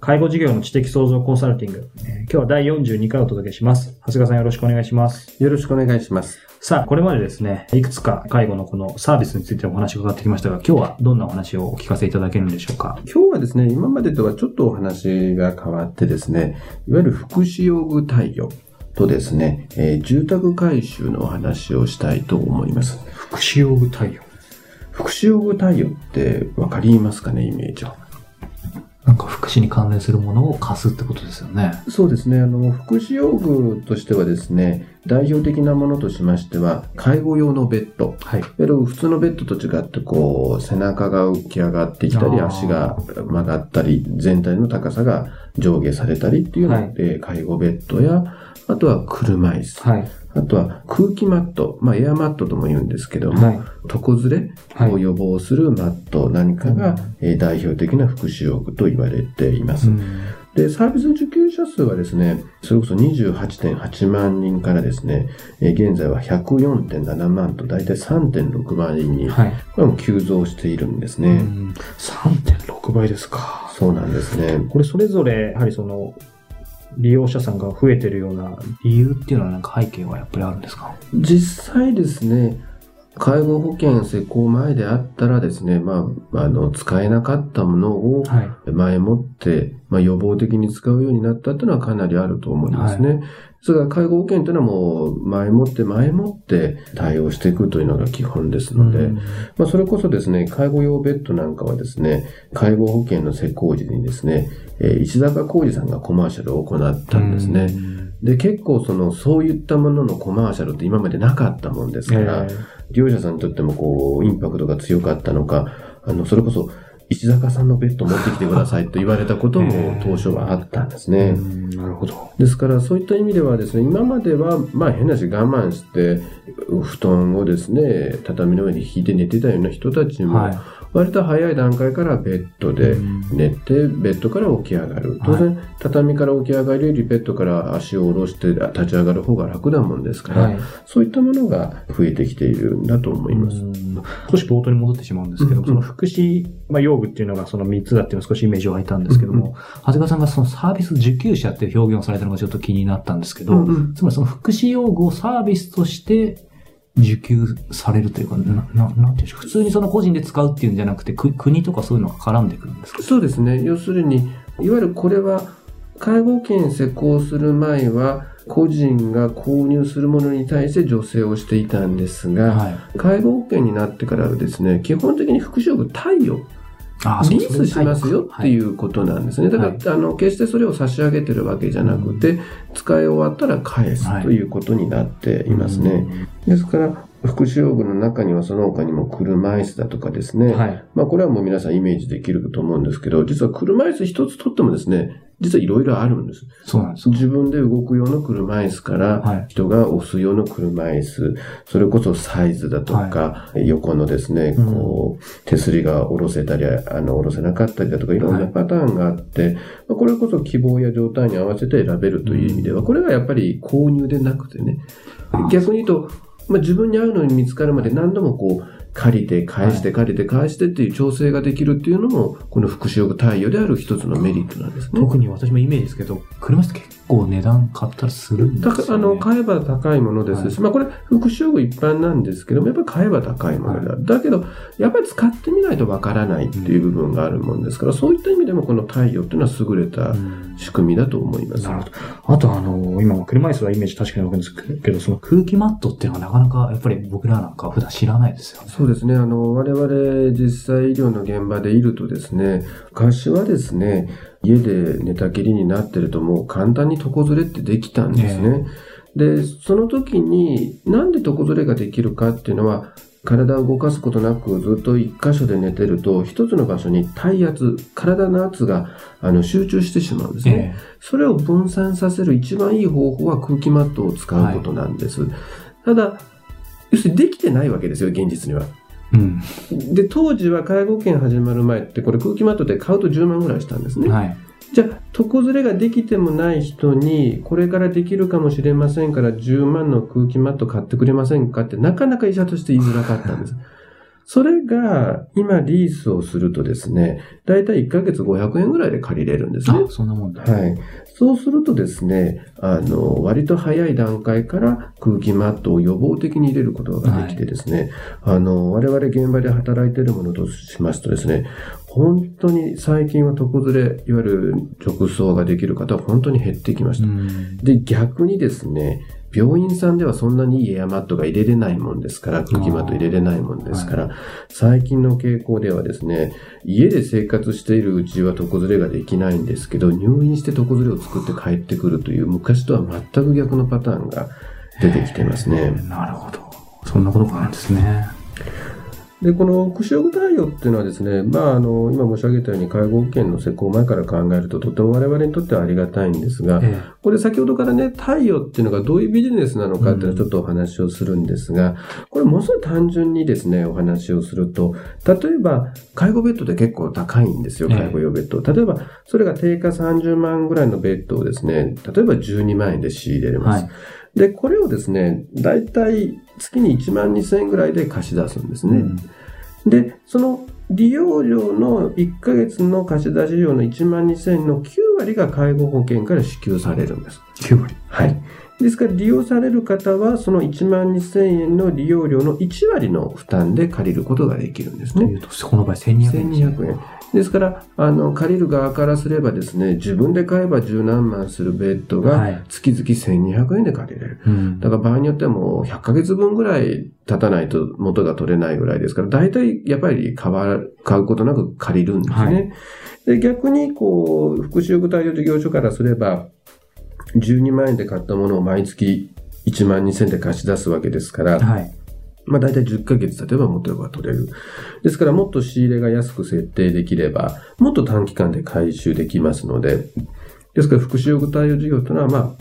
介護事業の知的創造コンサルティング。えー、今日は第42回をお届けします。長谷川さんよろしくお願いします。よろしくお願いします。さあ、これまでですね、いくつか介護のこのサービスについてお話を伺ってきましたが、今日はどんなお話をお聞かせいただけるんでしょうか？今日はですね、今までとはちょっとお話が変わってですね、いわゆる福祉用具貸与とですね、えー、住宅改修のお話をしたいと思います。福祉用具貸与福祉用具貸与ってわかりますかね、イメージは？なんか福祉に関連するものを貸すってことですよね。そうですね。あの、福祉用具としてはですね、代表的なものとしましては、介護用のベッド。はい。普通のベッドと違って、こう、背中が浮き上がってきたり、足が曲がったり、全体の高さが上下されたりっていうので、はい、介護ベッドや、あとは車椅子。はい。あとは空気マット、まあエアマットとも言うんですけども、はい、床ずれを予防するマット何かが、代表的な福祉用具と言われています。で、サービス受給者数はですね、それこそ28.8万人からですね、現在は104.7万と大体3.6万人に、はい、これも急増しているんですね。3.6倍ですか。そうなんですね。これそれぞれ、やはりその、利用者さんが増えてるような理由っていうのはなんか背景はやっぱりあるんですか？実際ですね、介護保険施行前であったらですね、まあ、あの、使えなかったものを前もって、まあ、予防的に使うようになったっていうのはかなりあると思いますね。はい、それから介護保険というのはもう前もって前もって対応していくというのが基本ですので、まあ、それこそですね、介護用ベッドなんかはですね、介護保険の施行時にですね、えー、石坂浩二さんがコマーシャルを行ったんですね。で、結構その、そういったもののコマーシャルって今までなかったもんですから、利用者さんにとってもこう、インパクトが強かったのか、あの、それこそ、石坂さんのベッド持ってきてくださいと言われたことも 当初はあったんですね。なるほど。ですから、そういった意味ではですね、今までは、まあ変なし我慢して、布団をですね、畳の上に引いて寝てたような人たちも、はい割と早い段階からベッドで寝て、ベッドから起き上がる。当然、畳から起き上がるよりベッドから足を下ろして立ち上がる方が楽なもんですから、はい、そういったものが増えてきているんだと思います。少し冒頭に戻ってしまうんですけど、うん、その福祉、まあ、用具っていうのがその3つだっていうのは少しイメージを湧いたんですけども、うん、長谷川さんがそのサービス受給者っていう表現をされたのがちょっと気になったんですけど、うんうん、つまりその福祉用具をサービスとして受給されるというか、な、ななんていうんでしょう。普通にその個人で使うっていうんじゃなくて、国とかそういうのが絡んでくるんですか？そうですね。要するに、いわゆるこれは、介護権施行する前は、個人が購入するものに対して助成をしていたんですが、はい、介護保険になってからはですね、基本的に福祉用具貸与リースしますよっていうことなんですね。だから、はい、あの、決してそれを差し上げてるわけじゃなくて、使い終わったら返すということになっていますね。ですから、福祉用具の中にはその他にも車椅子だとかですね。はい、まあこれはもう皆さんイメージできると思うんですけど、実は車椅子一つとってもですね、実はいろいろあるんです。そうなんです。自分で動く用の車椅子から、人が押す用の車椅子、それこそサイズだとか、はい、横のですね、こう、手すりが下ろせたり、あの、下ろせなかったりだとか、い。ろんなパターンがあって、はい、これこそ希望や状態に合わせて選べるという意味では、これがやっぱり購入でなくてね、逆に言うと、まあ、自分に合うのに見つかるまで何度もこう、借りて返して借りて返してっていう調整ができるっていうのも、この福祉用貸与である一つのメリットなんですね。特に私もイメージですけど、車って結構値段買ったりするんですよ、ね、あの、買えば高いものですし、はい、まあこれ福祉用具一般なんですけども、やっぱり買えば高いものだ。はい、だけど、やっぱり使ってみないとわからないっていう部分があるもんですから、うん、そういった意味でもこの貸与っていうのは優れた仕組みだと思います。なるほど。あとあの、今、車椅子はイメージ確かにわかるんですけど、その空気マットっていうのはなかなかやっぱり僕らなんか普段知らないですよね。そうですね。あの、我々実際医療の現場でいるとですね、昔はですね、家で寝たきりになってるともう簡単に床ずれってできたんですね。で、その時になんで床ずれができるかっていうのは、体を動かすことなくずっと一箇所で寝てると、一つの場所に体圧、体の圧があの集中してしまうんですね、えー、それを分散させる一番いい方法は空気マットを使うことなんです。はい、ただ、要するにできてないわけですよ、現実には。うん、で、当時は介護保険始まる前って、これ空気マットで買うと10万ぐらいしたんですね。はい、じゃあ、床ずれができてもない人に、これからできるかもしれませんから、10万の空気マット買ってくれませんかって、なかなか医者として言いづらかったんです。それが、今リースをするとですね、だいたい1ヶ月500円ぐらいで借りれるんですね。そんなもんだ。はい。そうするとですね、あの、割と早い段階から空気マットを予防的に入れることができてですね、はい、あの、我々現場で働いているものとしますとですね、本当に最近は床ずれ、いわゆる直送ができる方は本当に減ってきました。で、逆にですね、病院さんではそんなにいいエアマットが入れれないもんですから、空気マット入れれないもんですから、はい、最近の傾向ではですね、家で生活しているうちは床ずれができないんですけど、入院して床ずれを作って帰ってくるという昔とは全く逆のパターンが出てきてますね。なるほど。そんなことがあるんですね。で、このクショグ対応っていうのはですね、まあ、あの、今申し上げたように介護保険の施行前から考えるととても我々にとってはありがたいんですが、ええ、これ先ほどからね、対応っていうのがどういうビジネスなのかっていうのをちょっとお話をするんですが、うん、これものすごい単純にですね、お話をすると、例えば、介護ベッドって結構高いんですよ、介護用ベッド。え、例えば、それが定価30万ぐらいのベッドをですね、例えば12万円で仕入れます。はいで、これをですね、だいたい月に1万2000円ぐらいで貸し出すんですね。うん、で、その利用料の1ヶ月の貸し出し料の1万2000円の9割が介護保険から支給されるんです。9割はい。ですから利用される方はその1万2000円の利用料の1割の負担で借りることができるんですね。というと、この場合1200円。1200円。ですから、あの、借りる側からすればですね、自分で買えば十何万するベッドが月々1200円で借りれる。はい、だから場合によってはもう100ヶ月分ぐらい経たないと元が取れないぐらいですから、大体やっぱり買わ買うことなく借りるんですね。はい、で逆に、こう、福祉用具対応事業所からすれば、12万円で買ったものを毎月1万2000円で貸し出すわけですから、はいまあ大体10ヶ月例えば元が取れる。ですからもっと仕入れが安く設定できれば、もっと短期間で回収できますので、ですから福祉用具対応事業というのはま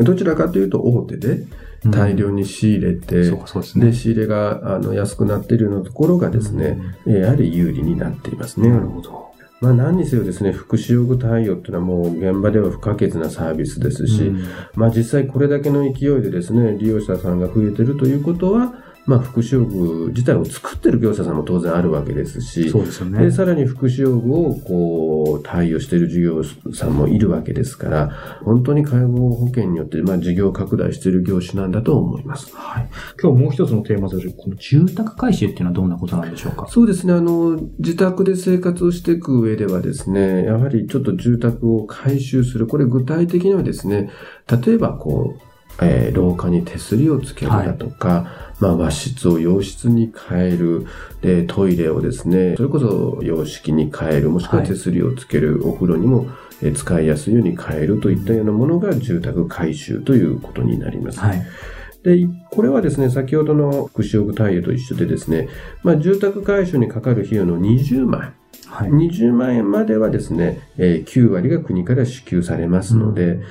あ、どちらかというと大手で大量に仕入れて、うん、そうで、ね、仕入れがあの安くなっているようなところがですね、うん、やはり有利になっていますね。なるほど。まあ何にせよですね、福祉用具対応っていうのはもう現場では不可欠なサービスですし、うん、まあ実際これだけの勢いでですね、利用者さんが増えてるということは、まあ、福祉用具自体を作ってる業者さんも当然あるわけですし、そうですよね。で、さらに福祉用具をこう、対応している事業さんもいるわけですから、本当に介護保険によって、まあ、事業拡大している業種なんだと思います。はい。今日もう一つのテーマとして、この住宅改修っていうのはどんなことなんでしょうか？そうですね。あの、自宅で生活をしていく上ではですね、やはりちょっと住宅を改修する。これ具体的にはですね、例えばこう、えー、廊下に手すりをつけるだとか、はい、まあ、和室を洋室に変える、で、トイレをですね、それこそ洋式に変える、もしくは手すりをつける、はい、お風呂にも使いやすいように変える。といったようなものが住宅改修ということになります。はい。で、これはですね、先ほどの福祉用具対応と一緒でですね、まあ、住宅改修にかかる費用の20万、はい、20万円まではですね、えー、9割が国から支給されますので、うん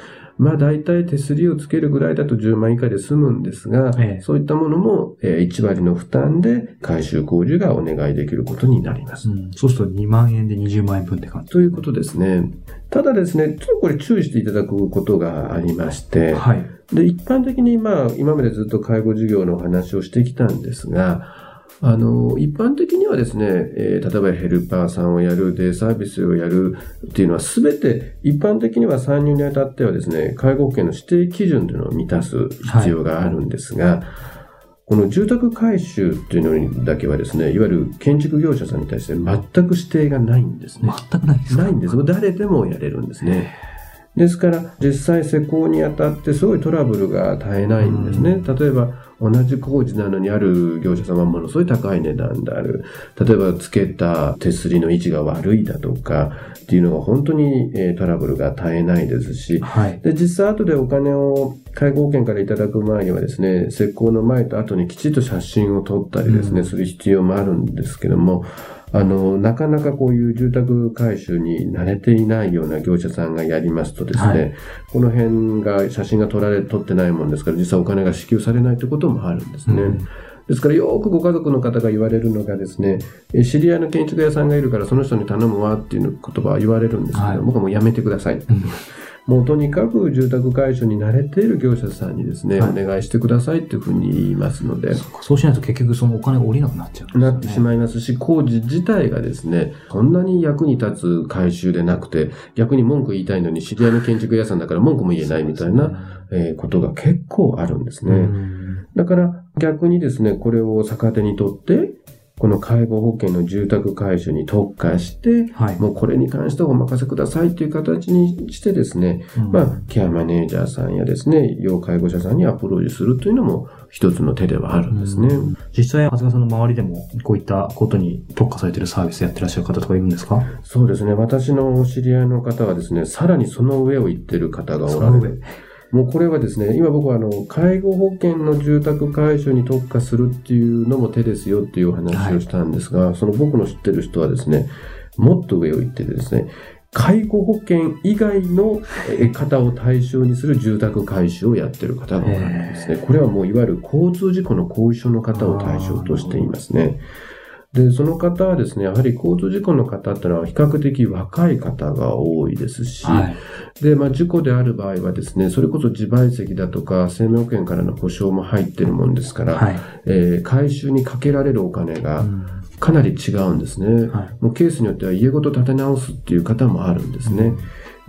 まあ大体手すりをつけるぐらいだと10万以下で済むんですが、ええ、そういったものも1割の負担で改修工事がお願いできることになります。うん、そうすると2万円で20万円分って感じということですね。ただですね、ちょっとこれ注意していただくことがありまして、はい、で一般的にまあ今までずっと介護事業のお話をしてきたんですが、あの、一般的にはですね、えー、例えばヘルパーさんをやる、デイサービスをやるっていうのは、すべて一般的には参入にあたってはですね、介護保険の指定基準というのを満たす必要があるんですが、はいこの住宅改修っていうのにだけはですね、いわゆる建築業者さんに対して全く指定がないんですね。全くないですか？ないんです。誰でもやれるんですね。ですから、実際施工にあたってすごいトラブルが絶えないんですね。例えば、同じ工事なのにある業者さんはものすごい高い値段である。例えば、つけた手すりの位置が悪いだとか、っていうのが本当に、えトラブルが絶えないですし、はい、で実際後でお金を介護保険からいただく前にはですね、施工の前と後にきちっと写真を撮ったりですね、うん、する必要もあるんですけども、あの、なかなかこういう住宅改修に慣れていないような業者さんがやりますとですね、はい、この辺が写真が撮られ、撮ってないもんですから、実際お金が支給されないということもあるんですね。うんですからよくご家族の方が言われるのがですね、知り合いの建築屋さんがいるからその人に頼むわっていう言葉は言われるんですけど、はい、僕はもうやめてください。もうとにかく住宅改修に慣れている業者さんにですね、はい、お願いしてくださいっていうふうに言いますので。そうしないと結局そのお金が下りなくなっちゃう、ね、なってしまいますし、工事自体がですね、そんなに役に立つ改修でなくて、逆に文句言いたいのに知り合いの建築屋さんだから文句も言えないみたいな、ねえー、ことが結構あるんですね。だから逆にですね、これを逆手にとって、この介護保険の住宅改修に特化して、はい、もうこれに関してはお任せくださいという形にしてですね、うん、まあ、ケアマネージャーさんやですね、要介護者さんにアプローチするというのも一つの手ではあるんですね。うん、実際、長谷川さんの周りでもこういったことに特化されているサービスやってらっしゃる方とかいるんですか？そうですね。私のお知り合いの方はですね、さらにその上を行ってる方がおられる。もうこれはですね、今僕はあの、介護保険の住宅改修に特化するっていうのも手ですよっていうお話をしたんですが、はい、その僕の知ってる人はですね、もっと上を行っててですね、介護保険以外の方を対象にする住宅改修をやってる方がおられるんですね。これはもういわゆる交通事故の後遺症の方を対象としていますね。で、その方はですね、やはり交通事故の方ってのは比較的若い方が多いですし、はい、で、まあ事故である場合はですね、それこそ自賠責だとか生命保険からの保証も入ってるもんですから、はい、えー、回収にかけられるお金がかなり違うんですね、はい、もうケースによっては家ごと建て直すっていう方もあるんですね。うん。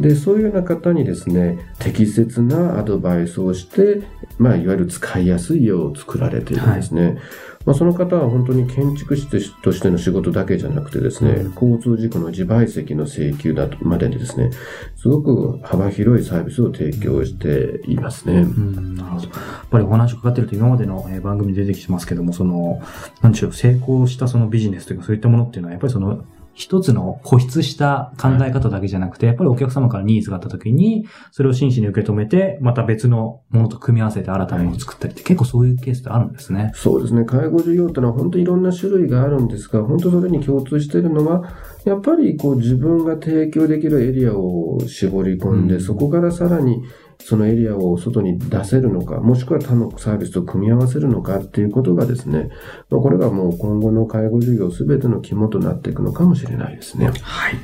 で、そういうような方にですね、適切なアドバイスをして、まあ、いわゆる使いやすいよう作られているんですね。はい、まあ、その方は本当に建築士としての仕事だけじゃなくてですね、うん、交通事故の自賠責の請求だとまでにですね、すごく幅広いサービスを提供していますね。うん、なるほど。やっぱりお話を伺ってると今までの番組で出てきてますけども、その、なんでしょう、成功したそのビジネスというかそういったものっていうのは、やっぱりその、一つの固執した考え方だけじゃなくて、やっぱりお客様からニーズがあった時に、それを真摯に受け止めて、また別のものと組み合わせて新たなものを作ったりって、結構そういうケースってあるんですね。そうですね。介護事業ってのは本当にいろんな種類があるんですが、本当それに共通しているのは、やっぱりこう自分が提供できるエリアを絞り込んで、うん、そこからさらにそのエリアを外に出せるのか、もしくは他のサービスと組み合わせるのかっていうことがですね、まあ、これがもう今後の介護事業すべての肝となっていくのかもしれないですね。はい。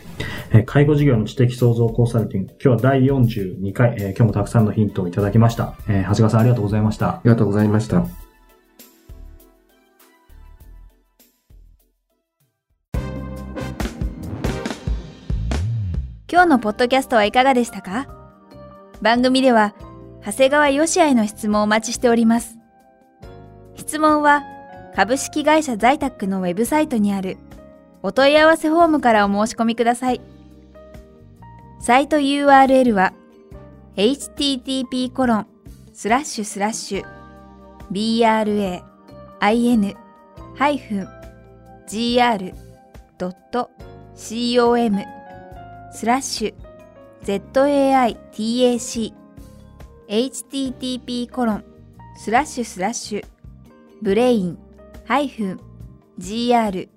えー、介護事業の知的創造コンサルティング、今日は第42回、えー、今日もたくさんのヒントをいただきました。えー、長谷川さんありがとうございました。ありがとうございました。今日のポッドキャストはいかがでしたか？番組では、長谷川よしあへの質問をお待ちしております。質問は、株式会社在宅のウェブサイトにあるお問い合わせフォームからお申し込みください。サイト URL は http コロンスラッシュスラッシュ brain-gr.com スラッシュ zaitaku http コロンスラッシュスラッシュブレイン -gr.com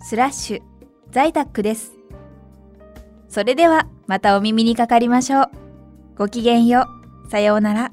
スラッシュ在宅です。それではまたお耳にかかりましょう。ごきげんよう。さようなら。